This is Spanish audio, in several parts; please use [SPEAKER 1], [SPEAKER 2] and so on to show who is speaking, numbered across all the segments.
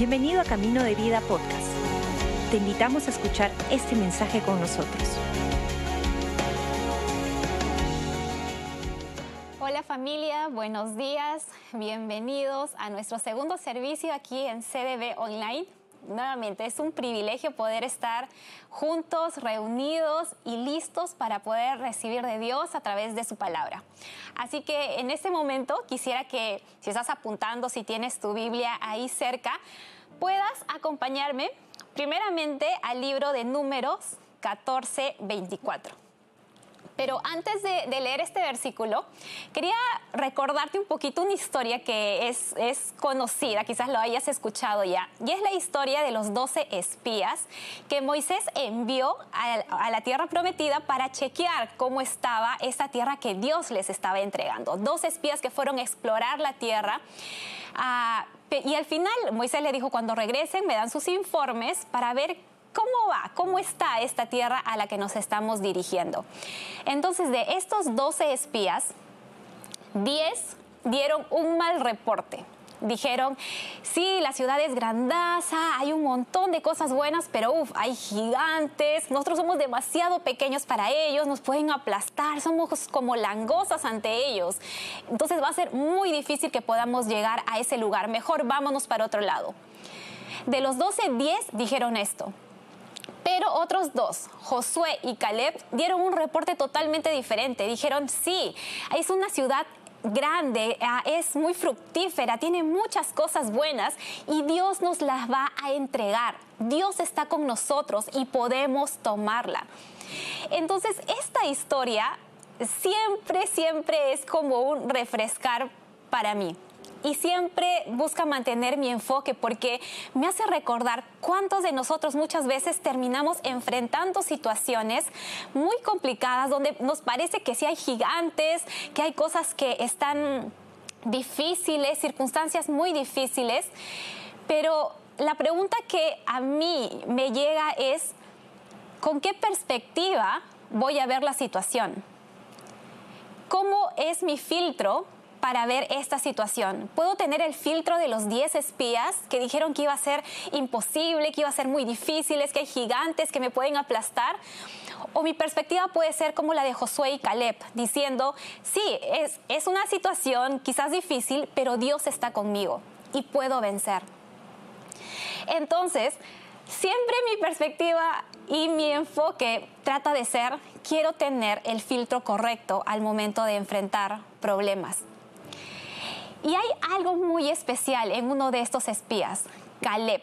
[SPEAKER 1] Bienvenido a Camino de Vida Podcast. Te invitamos a escuchar este mensaje con nosotros.
[SPEAKER 2] Hola familia, buenos días, bienvenidos a nuestro segundo servicio aquí en CDB Online. Nuevamente es un privilegio poder estar juntos, reunidos y listos para poder recibir de Dios a través de su palabra. Así que en este momento quisiera que si estás apuntando, si tienes tu Biblia ahí cerca, puedas acompañarme primeramente al libro de Números 14, 24. Pero antes de, leer este versículo, quería recordarte un poquito una historia que es, es, conocida, quizás lo hayas escuchado ya, y es la historia de los 12 espías que Moisés envió a, la tierra prometida para chequear cómo estaba esa tierra que Dios les estaba entregando. Dos espías que fueron a explorar la tierra. Ah, y al final Moisés le dijo, cuando regresen me dan sus informes para ver ¿Cómo va? ¿Cómo está esta tierra a la que nos estamos dirigiendo? Entonces, de estos 12 espías, 10 dieron un mal reporte. Dijeron, sí, la ciudad es grandaza, hay un montón de cosas buenas, pero uff, hay gigantes, nosotros somos demasiado pequeños para ellos, nos pueden aplastar, somos como langosas ante ellos. Entonces va a ser muy difícil que podamos llegar a ese lugar, mejor vámonos para otro lado. De los 12, 10 dijeron esto, pero otros dos, Josué y Caleb, dieron un reporte totalmente diferente. Dijeron, sí, es una ciudad grande, ah, es muy fructífera, tiene muchas cosas buenas y Dios nos las va a entregar. Dios está con nosotros y podemos tomarla. Entonces, esta historia siempre, siempre es como un refrescar para mí y siempre busca mantener mi enfoque porque me hace recordar cuántos de nosotros muchas veces terminamos enfrentando situaciones muy complicadas donde nos parece que sí hay gigantes, que hay cosas que están difíciles, circunstancias muy difíciles, pero la pregunta que a mí me llega es, ¿con qué perspectiva voy a ver la situación? ¿Cómo es mi filtro para ver esta situación? ¿Puedo tener el filtro de los 10 espías que dijeron que iba a ser imposible, que iba a ser muy difícil, que hay gigantes que me pueden aplastar? O mi perspectiva puede ser como la de Josué y Caleb, diciendo, sí, es, es una situación quizás difícil, pero Dios está conmigo y puedo vencer. Entonces, siempre mi perspectiva y mi enfoque trata de ser, quiero tener el filtro correcto al momento de enfrentar problemas. Y hay algo muy especial en uno de estos espías, Caleb,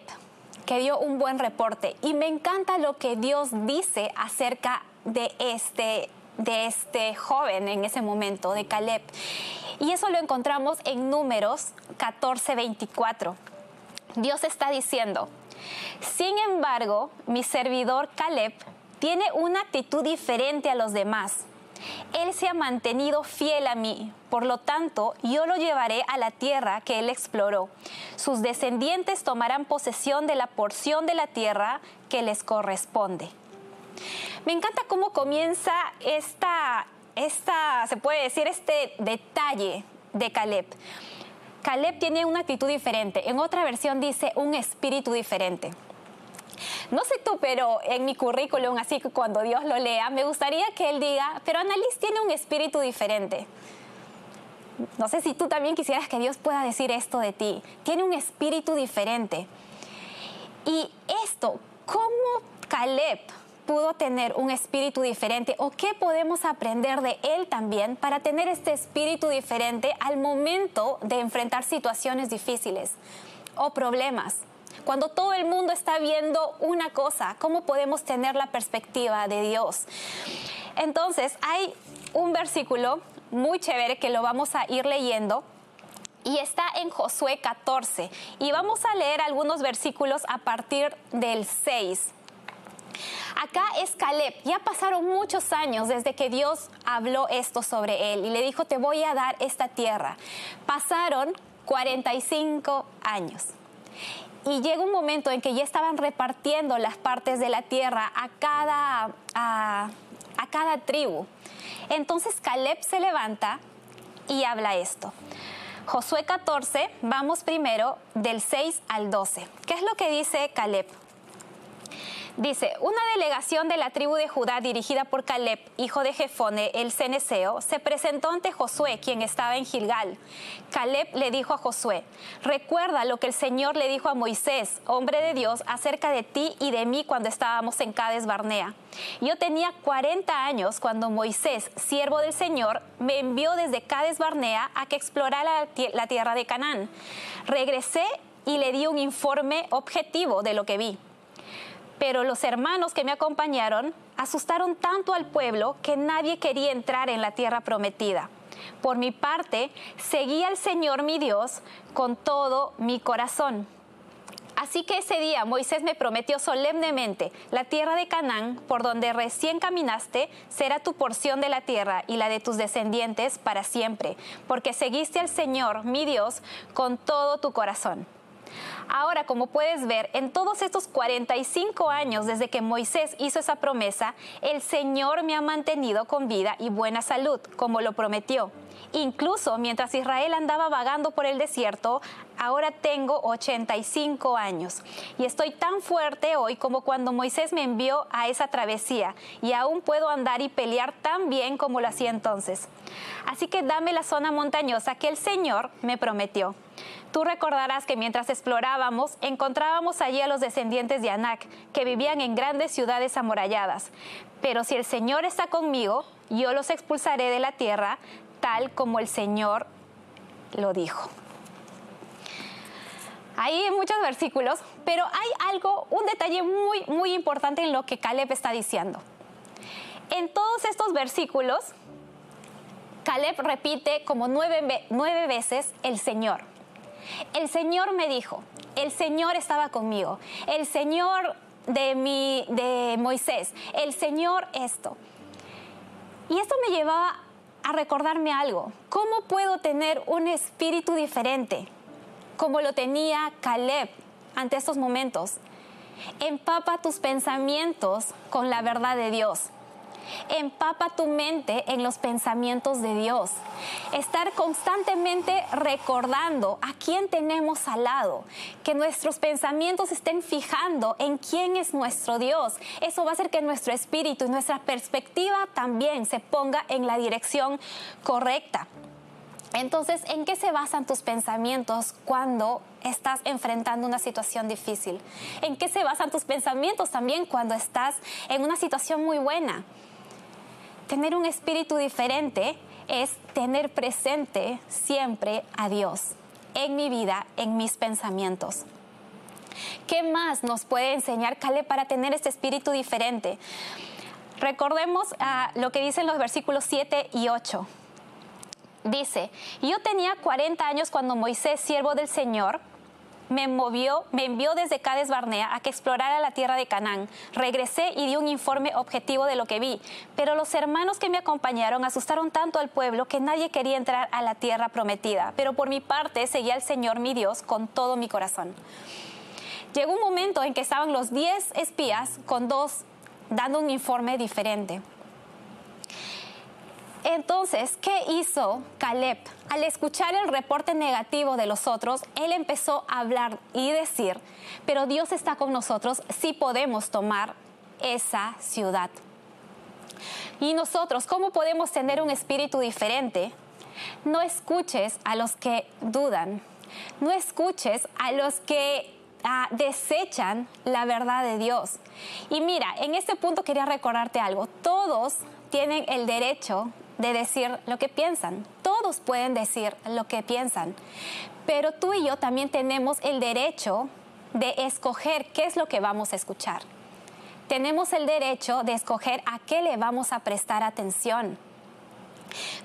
[SPEAKER 2] que dio un buen reporte. Y me encanta lo que Dios dice acerca de este, de este joven en ese momento, de Caleb. Y eso lo encontramos en números 14:24. Dios está diciendo, sin embargo, mi servidor Caleb tiene una actitud diferente a los demás él se ha mantenido fiel a mí, por lo tanto yo lo llevaré a la tierra que Él exploró. Sus descendientes tomarán posesión de la porción de la tierra que les corresponde. Me encanta cómo comienza esta, esta, se puede decir, este detalle de Caleb. Caleb tiene una actitud diferente. En otra versión dice un espíritu diferente. No sé tú, pero en mi currículum, así que cuando Dios lo lea, me gustaría que él diga, pero Annalise tiene un espíritu diferente. No sé si tú también quisieras que Dios pueda decir esto de ti. Tiene un espíritu diferente. Y esto, ¿cómo Caleb pudo tener un espíritu diferente o qué podemos aprender de él también para tener este espíritu diferente al momento de enfrentar situaciones difíciles o problemas? Cuando todo el mundo está viendo una cosa, ¿cómo podemos tener la perspectiva de Dios? Entonces, hay un versículo muy chévere que lo vamos a ir leyendo y está en Josué 14. Y vamos a leer algunos versículos a partir del 6. Acá es Caleb. Ya pasaron muchos años desde que Dios habló esto sobre él y le dijo, te voy a dar esta tierra. Pasaron 45 años. Y llega un momento en que ya estaban repartiendo las partes de la tierra a cada, a, cada tribu. Entonces Caleb se levanta y habla esto. Josué 14, vamos primero del 6 al 12. ¿Qué es lo que dice Caleb? Dice, una delegación de la tribu de Judá dirigida por Caleb, hijo de Jefone, el ceneseo, se presentó ante Josué, quien estaba en Gilgal. Caleb le dijo a Josué, recuerda lo que el Señor le dijo a Moisés, hombre de Dios, acerca de ti y de mí cuando estábamos en Cades Barnea. Yo tenía 40 años cuando Moisés, siervo del Señor, me envió desde Cades Barnea a que explorara la tierra de Canaán. Regresé y le di un informe objetivo de lo que vi. Pero los hermanos que me acompañaron asustaron tanto al pueblo que nadie quería entrar en la tierra prometida. Por mi parte, seguí al Señor mi Dios con todo mi corazón. Así que ese día Moisés me prometió solemnemente, la tierra de Canaán, por donde recién caminaste, será tu porción de la tierra y la de tus descendientes para siempre, porque seguiste al Señor mi Dios con todo tu corazón. Ahora, como puedes ver, en todos estos 45 años desde que Moisés hizo esa promesa, el Señor me ha mantenido con vida y buena salud, como lo prometió. Incluso mientras Israel andaba vagando por el desierto, ahora tengo 85 años y estoy tan fuerte hoy como cuando Moisés me envió a esa travesía y aún puedo andar y pelear tan bien como lo hacía entonces. Así que dame la zona montañosa que el Señor me prometió. Tú recordarás que mientras explorábamos, encontrábamos allí a los descendientes de Anak, que vivían en grandes ciudades amuralladas. Pero si el Señor está conmigo, yo los expulsaré de la tierra, tal como el Señor lo dijo. Hay muchos versículos, pero hay algo, un detalle muy, muy importante en lo que Caleb está diciendo. En todos estos versículos, Caleb repite como nueve, nueve veces el Señor. El Señor me dijo, el Señor estaba conmigo, el Señor de, mi, de Moisés, el Señor esto. Y esto me llevaba a recordarme algo. ¿Cómo puedo tener un espíritu diferente como lo tenía Caleb ante estos momentos? Empapa tus pensamientos con la verdad de Dios. Empapa tu mente en los pensamientos de Dios. Estar constantemente recordando a quién tenemos al lado. Que nuestros pensamientos estén fijando en quién es nuestro Dios. Eso va a hacer que nuestro espíritu y nuestra perspectiva también se ponga en la dirección correcta. Entonces, ¿en qué se basan tus pensamientos cuando estás enfrentando una situación difícil? ¿En qué se basan tus pensamientos también cuando estás en una situación muy buena? Tener un espíritu diferente es tener presente siempre a Dios en mi vida, en mis pensamientos. ¿Qué más nos puede enseñar Cale para tener este espíritu diferente? Recordemos ah, lo que dicen los versículos 7 y 8. Dice, yo tenía 40 años cuando Moisés, siervo del Señor, me movió, me envió desde Cades Barnea a que explorara la tierra de Canaán. Regresé y di un informe objetivo de lo que vi, pero los hermanos que me acompañaron asustaron tanto al pueblo que nadie quería entrar a la tierra prometida. Pero por mi parte seguía al Señor mi Dios con todo mi corazón. Llegó un momento en que estaban los 10 espías con dos dando un informe diferente. Entonces, ¿qué hizo Caleb? Al escuchar el reporte negativo de los otros, él empezó a hablar y decir, pero Dios está con nosotros, sí podemos tomar esa ciudad. Y nosotros, ¿cómo podemos tener un espíritu diferente? No escuches a los que dudan, no escuches a los que ah, desechan la verdad de Dios. Y mira, en este punto quería recordarte algo, todos tienen el derecho de decir lo que piensan. Todos pueden decir lo que piensan, pero tú y yo también tenemos el derecho de escoger qué es lo que vamos a escuchar. Tenemos el derecho de escoger a qué le vamos a prestar atención.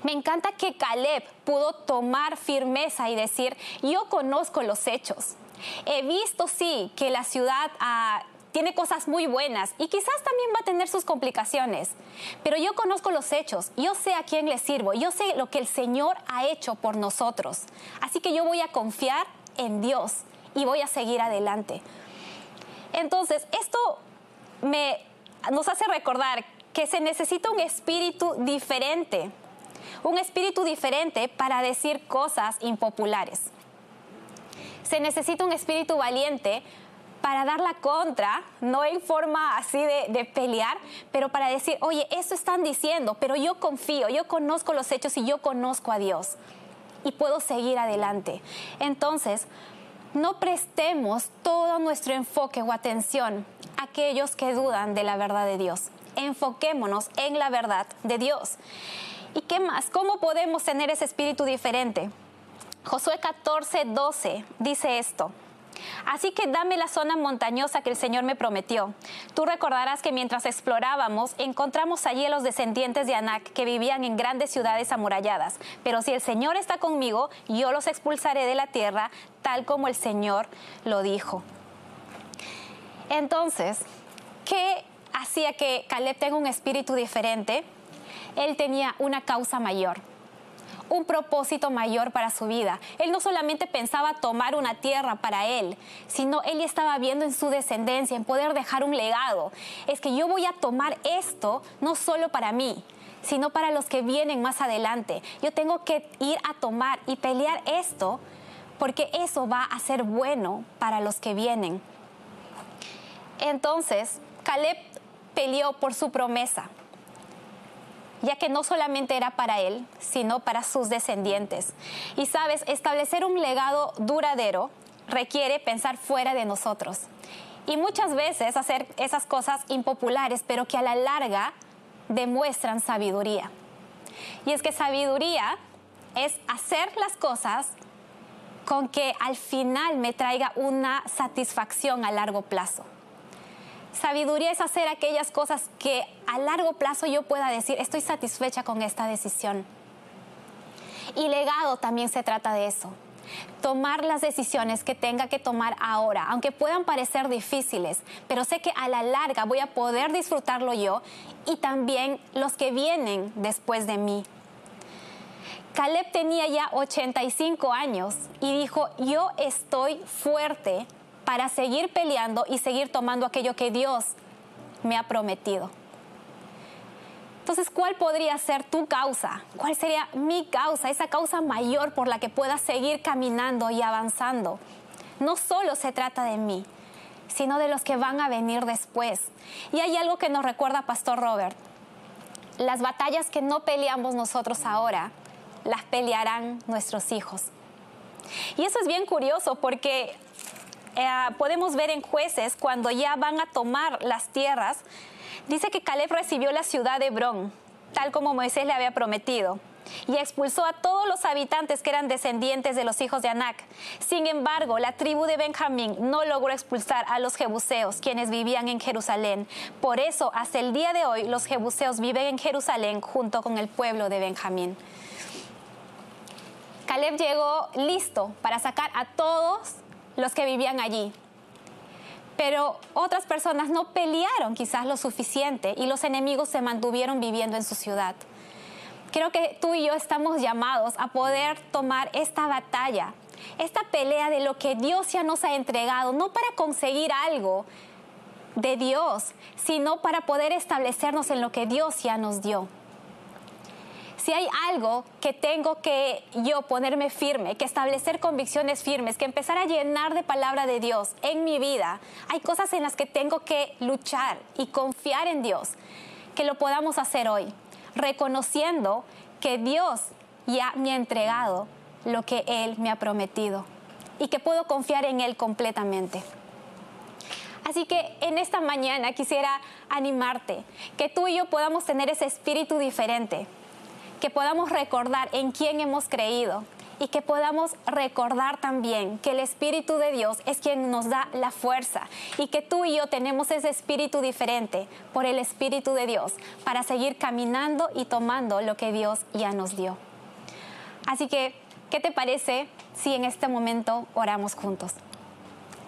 [SPEAKER 2] Me encanta que Caleb pudo tomar firmeza y decir, yo conozco los hechos. He visto, sí, que la ciudad ha tiene cosas muy buenas y quizás también va a tener sus complicaciones. Pero yo conozco los hechos, yo sé a quién le sirvo, yo sé lo que el Señor ha hecho por nosotros. Así que yo voy a confiar en Dios y voy a seguir adelante. Entonces, esto me, nos hace recordar que se necesita un espíritu diferente un espíritu diferente para decir cosas impopulares. Se necesita un espíritu valiente para dar la contra, no en forma así de, pelear, pero para decir, oye, eso están diciendo, pero yo confío, yo conozco los hechos y yo conozco a Dios y puedo seguir adelante. Entonces, no prestemos todo nuestro enfoque o atención a aquellos que dudan de la verdad de Dios. Enfoquémonos en la verdad de Dios. ¿Y qué más? ¿Cómo podemos tener ese espíritu diferente? Josué 14, 12 dice esto. Así que dame la zona montañosa que el Señor me prometió. Tú recordarás que mientras explorábamos, encontramos allí a los descendientes de Anac que vivían en grandes ciudades amuralladas. Pero si el Señor está conmigo, yo los expulsaré de la tierra, tal como el Señor lo dijo. Entonces, ¿qué hacía que Caleb tenga un espíritu diferente? Él tenía una causa mayor un propósito mayor para su vida. Él no solamente pensaba tomar una tierra para él, sino él estaba viendo en su descendencia, en poder dejar un legado. Es que yo voy a tomar esto no solo para mí, sino para los que vienen más adelante. Yo tengo que ir a tomar y pelear esto porque eso va a ser bueno para los que vienen. Entonces, Caleb peleó por su promesa ya que no solamente era para él, sino para sus descendientes. Y sabes, establecer un legado duradero requiere pensar fuera de nosotros. Y muchas veces hacer esas cosas impopulares, pero que a la larga demuestran sabiduría. Y es que sabiduría es hacer las cosas con que al final me traiga una satisfacción a largo plazo. Sabiduría es hacer aquellas cosas que a largo plazo yo pueda decir, estoy satisfecha con esta decisión. Y legado también se trata de eso. Tomar las decisiones que tenga que tomar ahora, aunque puedan parecer difíciles, pero sé que a la larga voy a poder disfrutarlo yo y también los que vienen después de mí. Caleb tenía ya 85 años y dijo, yo estoy fuerte para seguir peleando y seguir tomando aquello que Dios me ha prometido. Entonces, ¿cuál podría ser tu causa? ¿Cuál sería mi causa? Esa causa mayor por la que pueda seguir caminando y avanzando. No solo se trata de mí, sino de los que van a venir después. Y hay algo que nos recuerda Pastor Robert. Las batallas que no peleamos nosotros ahora, las pelearán nuestros hijos. Y eso es bien curioso porque eh, podemos ver en jueces cuando ya van a tomar las tierras, dice que Caleb recibió la ciudad de Hebrón, tal como Moisés le había prometido y expulsó a todos los habitantes que eran descendientes de los hijos de Anac. Sin embargo, la tribu de Benjamín no logró expulsar a los jebuseos, quienes vivían en Jerusalén. Por eso, hasta el día de hoy, los jebuseos viven en Jerusalén junto con el pueblo de Benjamín. Caleb llegó listo para sacar a todos los que vivían allí. Pero otras personas no pelearon quizás lo suficiente y los enemigos se mantuvieron viviendo en su ciudad. Creo que tú y yo estamos llamados a poder tomar esta batalla, esta pelea de lo que Dios ya nos ha entregado, no para conseguir algo de Dios, sino para poder establecernos en lo que Dios ya nos dio si hay algo que tengo que yo ponerme firme, que establecer convicciones firmes, que empezar a llenar de palabra de Dios en mi vida, hay cosas en las que tengo que luchar y confiar en Dios, que lo podamos hacer hoy, reconociendo que Dios ya me ha entregado lo que Él me ha prometido y que puedo confiar en Él completamente. Así que en esta mañana quisiera animarte, que tú y yo podamos tener ese espíritu diferente, que podamos recordar en quién hemos creído y que podamos recordar también que el Espíritu de Dios es quien nos da la fuerza y que tú y yo tenemos ese espíritu diferente por el Espíritu de Dios para seguir caminando y tomando lo que Dios ya nos dio. Así que, ¿qué te parece si en este momento oramos juntos?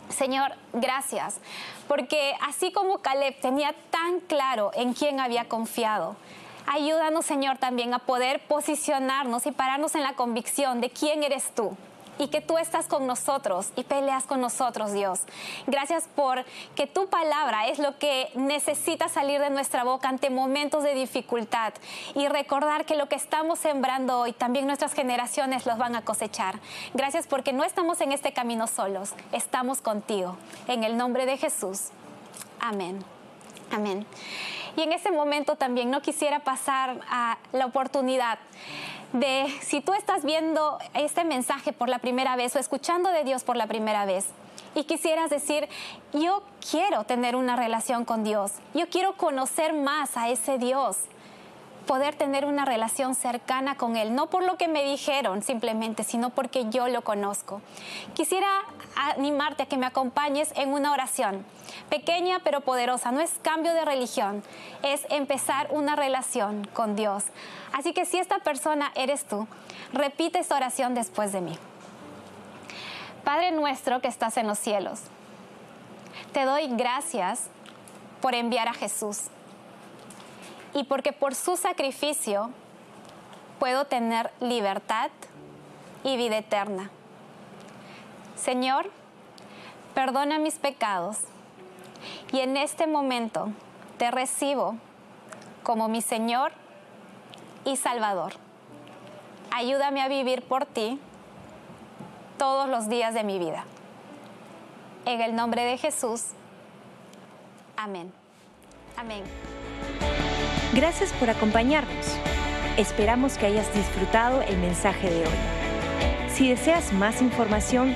[SPEAKER 2] Señor, gracias, porque así como Caleb tenía tan claro en quién había confiado, Ayúdanos, Señor, también a poder posicionarnos y pararnos en la convicción de quién eres tú y que tú estás con nosotros y peleas con nosotros, Dios. Gracias por que tu palabra es lo que necesita salir de nuestra boca ante momentos de dificultad y recordar que lo que estamos sembrando hoy también nuestras generaciones los van a cosechar. Gracias porque no estamos en este camino solos, estamos contigo. En el nombre de Jesús. Amén. Amén. Y en ese momento también no quisiera pasar a la oportunidad de si tú estás viendo este mensaje por la primera vez o escuchando de Dios por la primera vez y quisieras decir, yo quiero tener una relación con Dios, yo quiero conocer más a ese Dios poder tener una relación cercana con Él, no por lo que me dijeron simplemente, sino porque yo lo conozco. Quisiera animarte a que me acompañes en una oración, pequeña pero poderosa, no es cambio de religión, es empezar una relación con Dios. Así que si esta persona eres tú, repite esta oración después de mí. Padre nuestro que estás en los cielos, te doy gracias por enviar a Jesús y porque por su sacrificio puedo tener libertad y vida eterna. Señor, perdona mis pecados y en este momento te recibo como mi Señor y Salvador. Ayúdame a vivir por ti todos los días de mi vida. En el nombre de Jesús. Amén. Amén.
[SPEAKER 1] Gracias por acompañarnos. Esperamos que hayas disfrutado el mensaje de hoy. Si deseas más información,